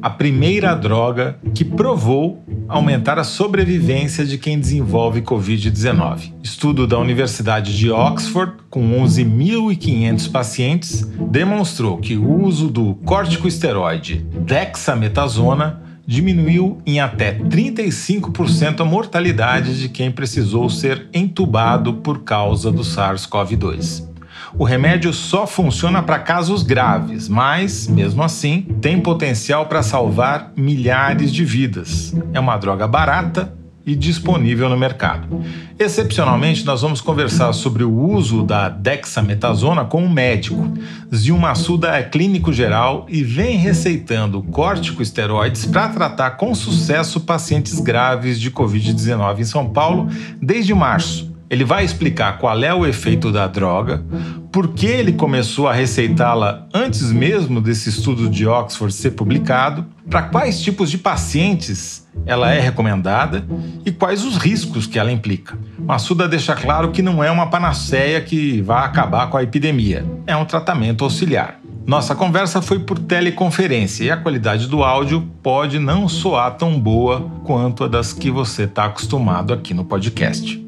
A primeira droga que provou aumentar a sobrevivência de quem desenvolve Covid-19. Estudo da Universidade de Oxford, com 11.500 pacientes, demonstrou que o uso do corticosteroide dexametasona diminuiu em até 35% a mortalidade de quem precisou ser entubado por causa do SARS-CoV-2. O remédio só funciona para casos graves, mas, mesmo assim, tem potencial para salvar milhares de vidas. É uma droga barata e disponível no mercado. Excepcionalmente, nós vamos conversar sobre o uso da dexametasona com um médico. Zil Massuda é clínico geral e vem receitando corticosteroides para tratar com sucesso pacientes graves de Covid-19 em São Paulo desde março. Ele vai explicar qual é o efeito da droga, por que ele começou a receitá-la antes mesmo desse estudo de Oxford ser publicado, para quais tipos de pacientes ela é recomendada e quais os riscos que ela implica. Massuda deixa claro que não é uma panaceia que vai acabar com a epidemia, é um tratamento auxiliar. Nossa conversa foi por teleconferência e a qualidade do áudio pode não soar tão boa quanto a das que você está acostumado aqui no podcast.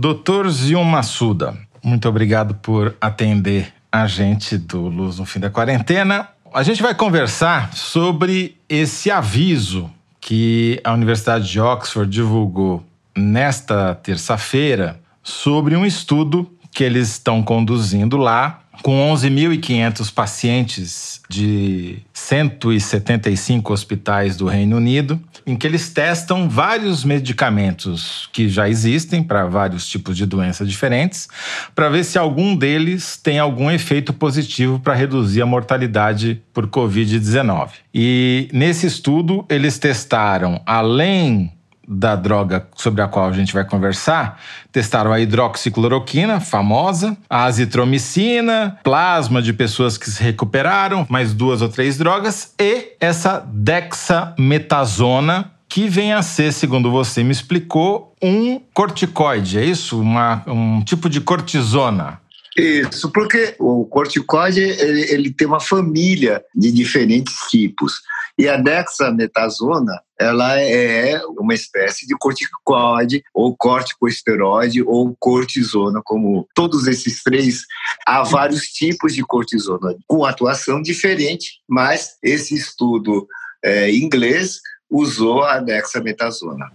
Doutor Zion Massuda, muito obrigado por atender a gente do Luz no Fim da Quarentena. A gente vai conversar sobre esse aviso que a Universidade de Oxford divulgou nesta terça-feira sobre um estudo que eles estão conduzindo lá com 11.500 pacientes de 175 hospitais do Reino Unido, em que eles testam vários medicamentos que já existem para vários tipos de doenças diferentes, para ver se algum deles tem algum efeito positivo para reduzir a mortalidade por Covid-19. E nesse estudo, eles testaram, além da droga sobre a qual a gente vai conversar, testaram a hidroxicloroquina, famosa, a azitromicina, plasma de pessoas que se recuperaram, mais duas ou três drogas, e essa dexametasona, que vem a ser, segundo você me explicou, um corticoide, é isso? Uma, um tipo de cortisona. Isso, porque o corticoide ele, ele, tem uma família de diferentes tipos. E a dexametasona, ela é uma espécie de corticoide, ou corticosteroide, ou cortisona, como todos esses três. Há vários tipos de cortisona, com atuação diferente, mas esse estudo é, inglês usou a dexametasona.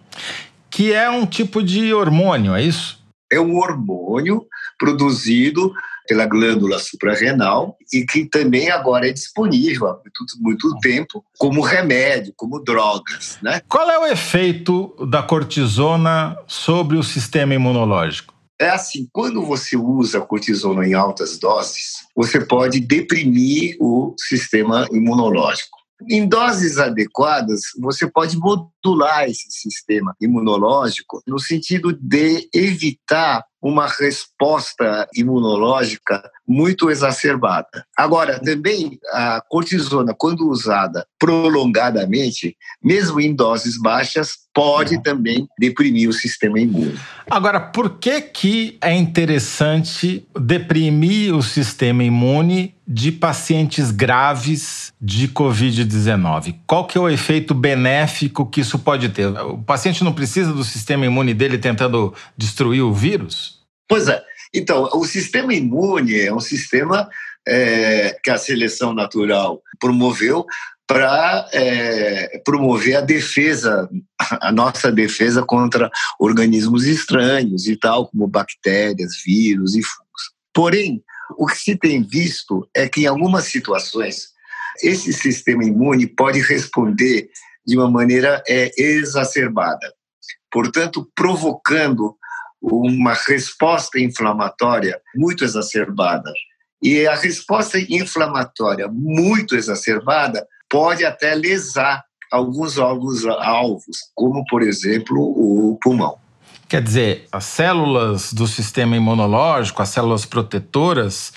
Que é um tipo de hormônio, é isso? É um hormônio produzido pela glândula suprarrenal e que também agora é disponível há muito, muito tempo como remédio, como drogas. Né? Qual é o efeito da cortisona sobre o sistema imunológico? É assim, quando você usa cortisona em altas doses, você pode deprimir o sistema imunológico. Em doses adequadas, você pode modular esse sistema imunológico no sentido de evitar uma resposta imunológica muito exacerbada. Agora, também a cortisona, quando usada prolongadamente, mesmo em doses baixas, pode também deprimir o sistema imune. Agora, por que, que é interessante deprimir o sistema imune de pacientes graves de Covid-19? Qual que é o efeito benéfico que isso pode ter? O paciente não precisa do sistema imune dele tentando destruir o vírus? Pois é. Então, o sistema imune é um sistema é, que a seleção natural promoveu para é, promover a defesa, a nossa defesa contra organismos estranhos e tal, como bactérias, vírus e fungos. Porém, o que se tem visto é que em algumas situações esse sistema imune pode responder de uma maneira é, exacerbada, portanto provocando uma resposta inflamatória muito exacerbada. E a resposta inflamatória muito exacerbada pode até lesar alguns órgãos alvos, como, por exemplo, o pulmão. Quer dizer, as células do sistema imunológico, as células protetoras,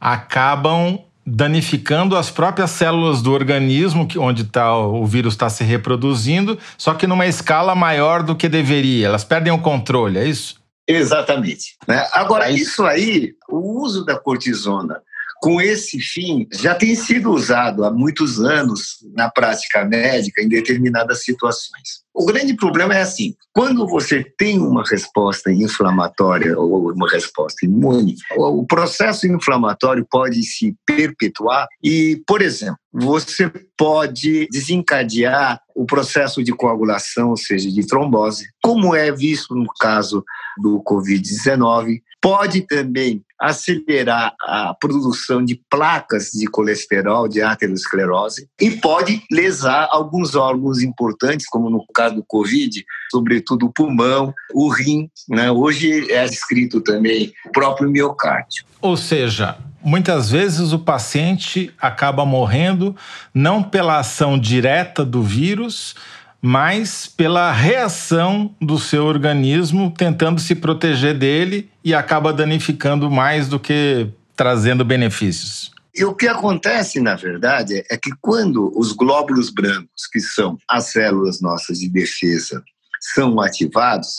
acabam danificando as próprias células do organismo, onde tá, o vírus está se reproduzindo, só que numa escala maior do que deveria. Elas perdem o controle, é isso? Exatamente. Né? Agora, isso aí, o uso da cortisona com esse fim, já tem sido usado há muitos anos na prática médica em determinadas situações. O grande problema é assim: quando você tem uma resposta inflamatória ou uma resposta imune, o processo inflamatório pode se perpetuar e, por exemplo, você pode desencadear o processo de coagulação, ou seja, de trombose, como é visto no caso do Covid-19. Pode também acelerar a produção de placas de colesterol, de aterosclerose, e pode lesar alguns órgãos importantes, como no caso do Covid, sobretudo o pulmão, o rim. Né? Hoje é descrito também o próprio miocárdio. Ou seja, muitas vezes o paciente acaba morrendo não pela ação direta do vírus, mas pela reação do seu organismo tentando se proteger dele e acaba danificando mais do que trazendo benefícios. E o que acontece, na verdade, é que quando os glóbulos brancos, que são as células nossas de defesa, são ativados,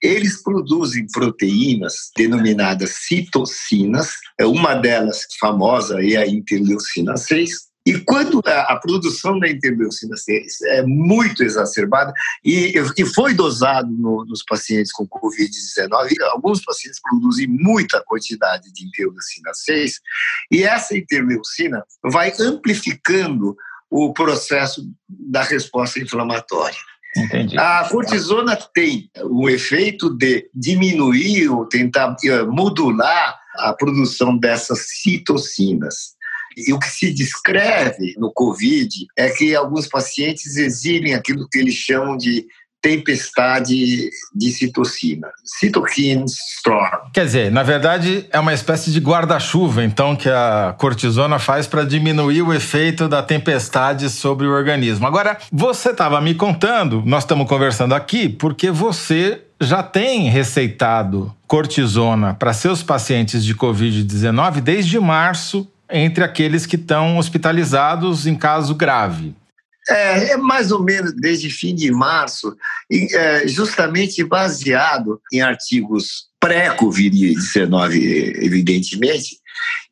eles produzem proteínas denominadas citocinas, é uma delas famosa é a interleucina 6, e quando a, produção da interleucina é muito exacerbada e, e foi dosado no, nos pacientes com Covid-19, alguns pacientes produzem muita quantidade de interleucina 6 e essa interleucina vai amplificando o processo da resposta inflamatória. Entendi. A cortisona tem o efeito de diminuir ou tentar eh, modular a produção dessas citocinas. E o que se descreve no Covid é que alguns pacientes exibem aquilo que eles chamam de tempestade de citocina, cytokine storm. Quer dizer, na verdade é uma espécie de guarda-chuva, então, que a cortisona faz para diminuir o efeito da tempestade sobre o organismo. Agora, você estava me contando, nós estamos conversando aqui, porque você já tem receitado cortisona para seus pacientes de Covid-19 desde março entre aqueles que estão hospitalizados em caso grave. É, é, mais ou menos desde fim de março, e, é, justamente baseado em artigos pré-Covid-19, evidentemente,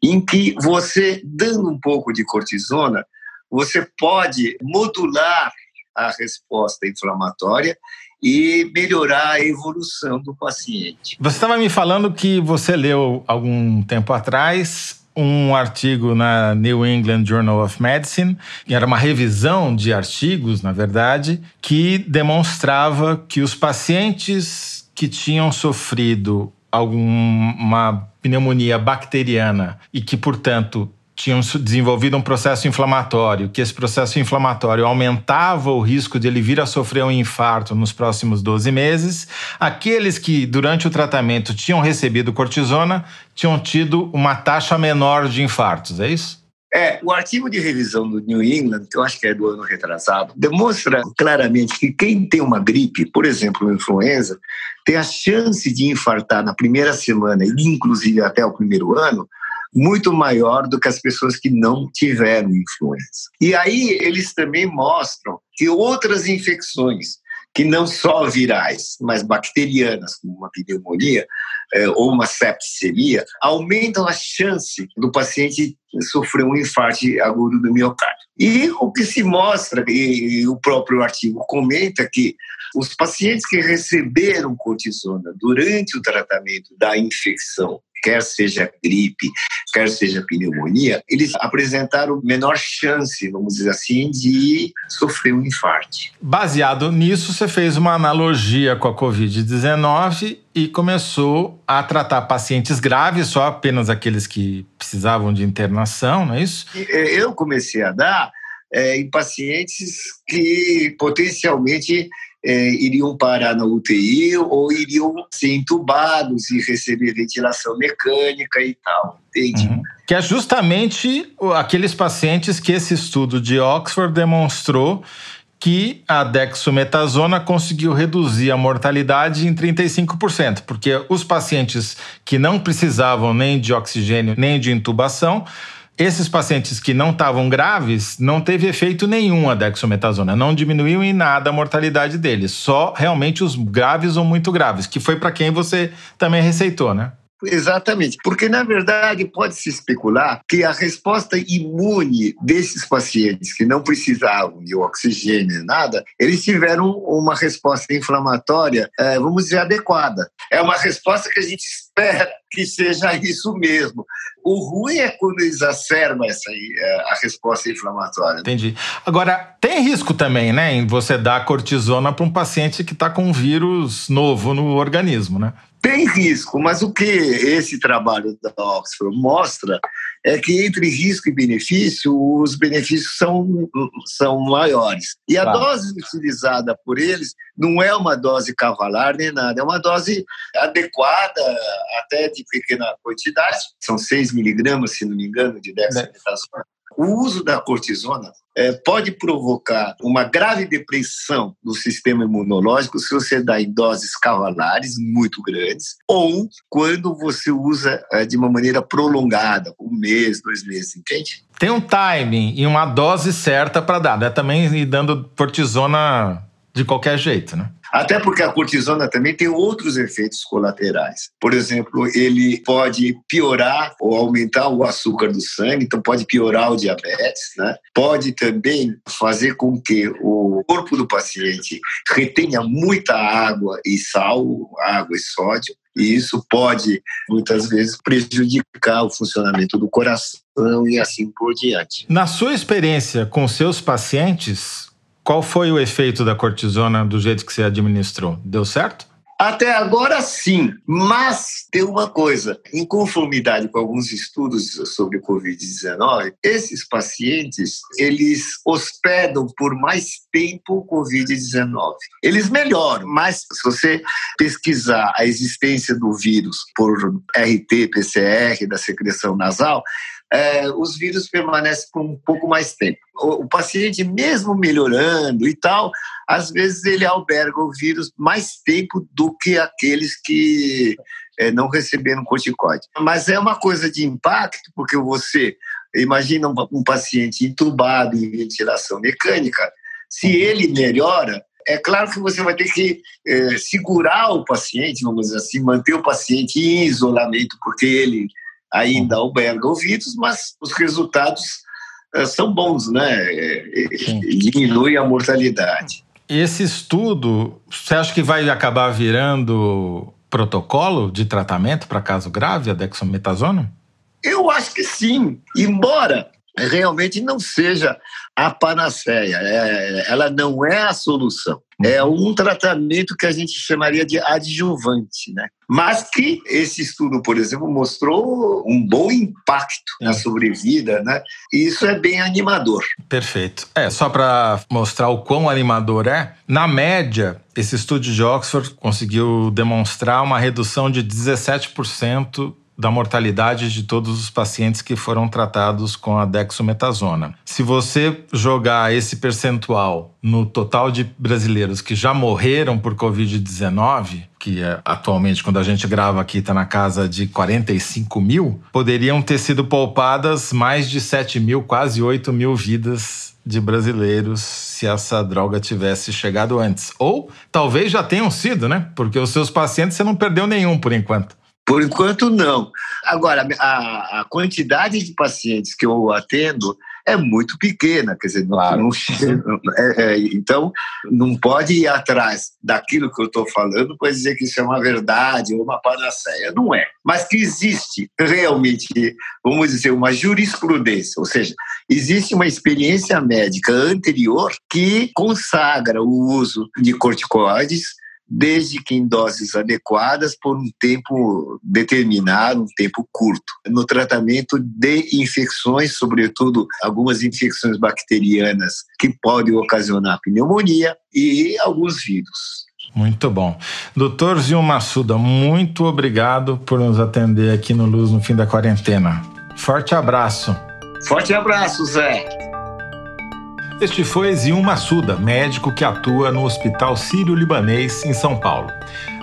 em que você, dando um pouco de cortisona, você pode modular a resposta inflamatória e melhorar a evolução do paciente. Você estava me falando que você leu algum tempo atrás um artigo na New England Journal of Medicine, que era uma revisão de artigos, na verdade, que demonstrava que os pacientes que tinham sofrido alguma pneumonia bacteriana e que, portanto, tinham desenvolvido um processo inflamatório, que esse processo inflamatório aumentava o risco de ele vir a sofrer um infarto nos próximos 12 meses. Aqueles que, durante o tratamento, tinham recebido cortisona, tinham tido uma taxa menor de infartos, é isso? É, o artigo de revisão do New England, que eu acho que é do ano retrasado, demonstra claramente que quem tem uma gripe, por exemplo, uma influenza, tem a chance de infartar na primeira semana e inclusive até o primeiro ano, muito maior do que as pessoas que não tiveram influenza. E aí eles também mostram que outras infecções, que não só virais, mas bacterianas, como uma pneumonia é, ou uma septicemia, aumentam a chance do paciente sofrer um infarto agudo do miocárdio. E o que se mostra, e o próprio artigo comenta, que os pacientes que receberam cortisona durante o tratamento da infecção quer seja gripe, quer seja pneumonia, eles apresentaram menor chance, vamos dizer assim, de sofrer um infarto. Baseado nisso, você fez uma analogia com a Covid-19 e começou a tratar pacientes graves, só apenas aqueles que precisavam de internação, não é isso? É, eu comecei a dar é, em pacientes que potencialmente é, iriam parar na UTI ou iriam ser entubados e receber ventilação mecânica e tal, entende? Uhum. Que é justamente aqueles pacientes que esse estudo de Oxford demonstrou que a dexometasona conseguiu reduzir a mortalidade em 35%, porque os pacientes que não precisavam nem de oxigênio nem de intubação esses pacientes que não estavam graves, não teve efeito nenhum a dexometasona, não diminuiu em nada a mortalidade deles, só realmente os graves ou muito graves, que foi para quem você também receitou, né? Exatamente, porque na verdade pode-se especular que a resposta imune desses pacientes que não precisavam de oxigênio nada, eles tiveram uma resposta inflamatória, eh, vamos dizer, adequada. É uma resposta que a gente espera que seja isso mesmo. O ruim é quando exacerba essa eh, a resposta inflamatória. Entendi. Agora, tem risco também, né, em você dar cortisona para um paciente que está com um vírus novo no organismo, né? Tem risco, mas o que esse trabalho da Oxford mostra é que entre risco e benefício, os benefícios são, são maiores. E a claro. dose utilizada por eles não é uma dose cavalar nem nada, é uma dose adequada, até de pequena quantidade, são 6 miligramas, se não me engano, de dexametasona. O uso da cortisona é, pode provocar uma grave depressão no sistema imunológico se você dá em doses cavalares muito grandes ou quando você usa é, de uma maneira prolongada, um mês, dois meses, entende? Tem um timing e uma dose certa para dar, né? Também dando cortisona de qualquer jeito, né? Até porque a cortisona também tem outros efeitos colaterais. Por exemplo, ele pode piorar ou aumentar o açúcar do sangue, então pode piorar o diabetes, né? Pode também fazer com que o corpo do paciente retenha muita água e sal, água e sódio, e isso pode, muitas vezes, prejudicar o funcionamento do coração e assim por diante. Na sua experiência com seus pacientes, qual foi o efeito da cortisona do jeito que você administrou? Deu certo? Até agora sim, mas tem uma coisa: em conformidade com alguns estudos sobre Covid-19, esses pacientes eles hospedam por mais tempo o Covid-19. Eles melhoram, mas se você pesquisar a existência do vírus por RT-PCR da secreção nasal, é, os vírus permanecem por um pouco mais tempo. O, o, paciente, mesmo melhorando e tal, às vezes ele alberga o vírus mais tempo do que aqueles que é, não receberam corticoide. Mas é uma coisa de impacto, porque você imagina um, um paciente entubado em ventilação mecânica, se ele melhora, é claro que você vai ter que é, segurar o paciente, vamos dizer assim, manter o paciente em isolamento, porque ele ainda alberga o vírus, mas os resultados uh, são bons, né? Sim. Diminui a mortalidade. Esse estudo, você acha que vai acabar virando protocolo de tratamento para caso grave, a dexametasona? Eu acho que sim, embora realmente não seja a panaceia, é, ela não é a solução. É uhum. um tratamento que a gente chamaria de adjuvante, né? Mas que esse estudo, por exemplo, mostrou um bom impacto na sobrevida, né? E isso é bem animador. Perfeito. É, só para mostrar o quão animador é, na média, esse estudo de Oxford conseguiu demonstrar uma redução de 17% da mortalidade de todos os pacientes que foram tratados com a dexometasona. Se você jogar esse percentual no total de brasileiros que já morreram por Covid-19, que é, atualmente, quando a gente grava aqui, está na casa de 45 mil, poderiam ter sido poupadas mais de 7 mil, quase 8 mil vidas de brasileiros se essa droga tivesse chegado antes. Ou talvez já tenham sido, né? Porque os seus pacientes você não perdeu nenhum por enquanto. Por enquanto, não. Agora, a, a, quantidade de pacientes que eu atendo é muito pequena, quer dizer, claro. não, é, é, então não pode ir atrás daquilo que eu estou falando para dizer que isso é uma verdade ou uma panaceia. Não é. Mas que existe realmente, vamos dizer, uma jurisprudência, ou seja, existe uma experiência médica anterior que consagra o uso de corticoides desde que em doses adequadas por um tempo determinado, um tempo curto, no tratamento de infecções, sobretudo algumas infecções bacterianas que podem ocasionar pneumonia e alguns vírus. Muito bom. Doutor Zil Massuda, muito obrigado por nos atender aqui no Luz no fim da quarentena. Forte abraço. Forte abraço, Zé. Este foi Zium Massuda, médico que atua no Hospital Sírio-Libanês em São Paulo.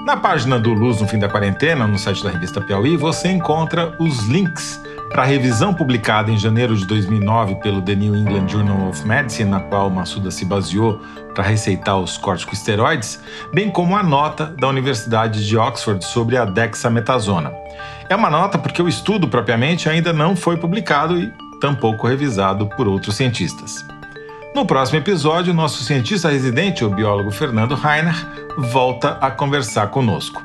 Na página do Luz no Fim da Quarentena, no site da revista Piauí, você encontra os links para a revisão publicada em janeiro de 2009 pelo The New England Journal of Medicine, na qual Massuda se baseou para receitar os corticosteroides, bem como a nota da Universidade de Oxford sobre a dexametasona. É uma nota porque o estudo propriamente ainda não foi publicado e tampouco revisado por outros cientistas. No próximo episódio, nosso cientista residente, o biólogo Fernando Reiner, volta a conversar conosco.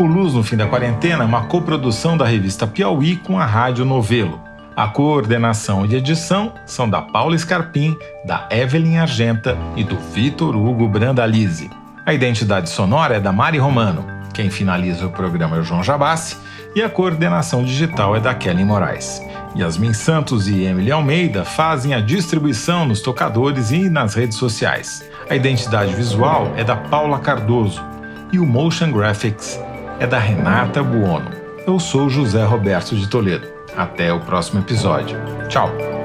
O Luz no Fim da Quarentena é uma coprodução da revista Piauí com a Rádio Novelo. A coordenação e edição são da Paula Scarpim, da Evelyn Argenta e do Vitor Hugo Brandalize. A identidade sonora é da Mari Romano. Quem finaliza o programa é o João Jabassi e a coordenação digital é da Kelly Moraes. Yasmin Santos e Emily Almeida fazem a distribuição nos tocadores e nas redes sociais. A identidade visual é da Paula Cardoso e o Motion Graphics é da Renata Buono. Eu sou José Roberto de Toledo. Até o próximo episódio. Tchau!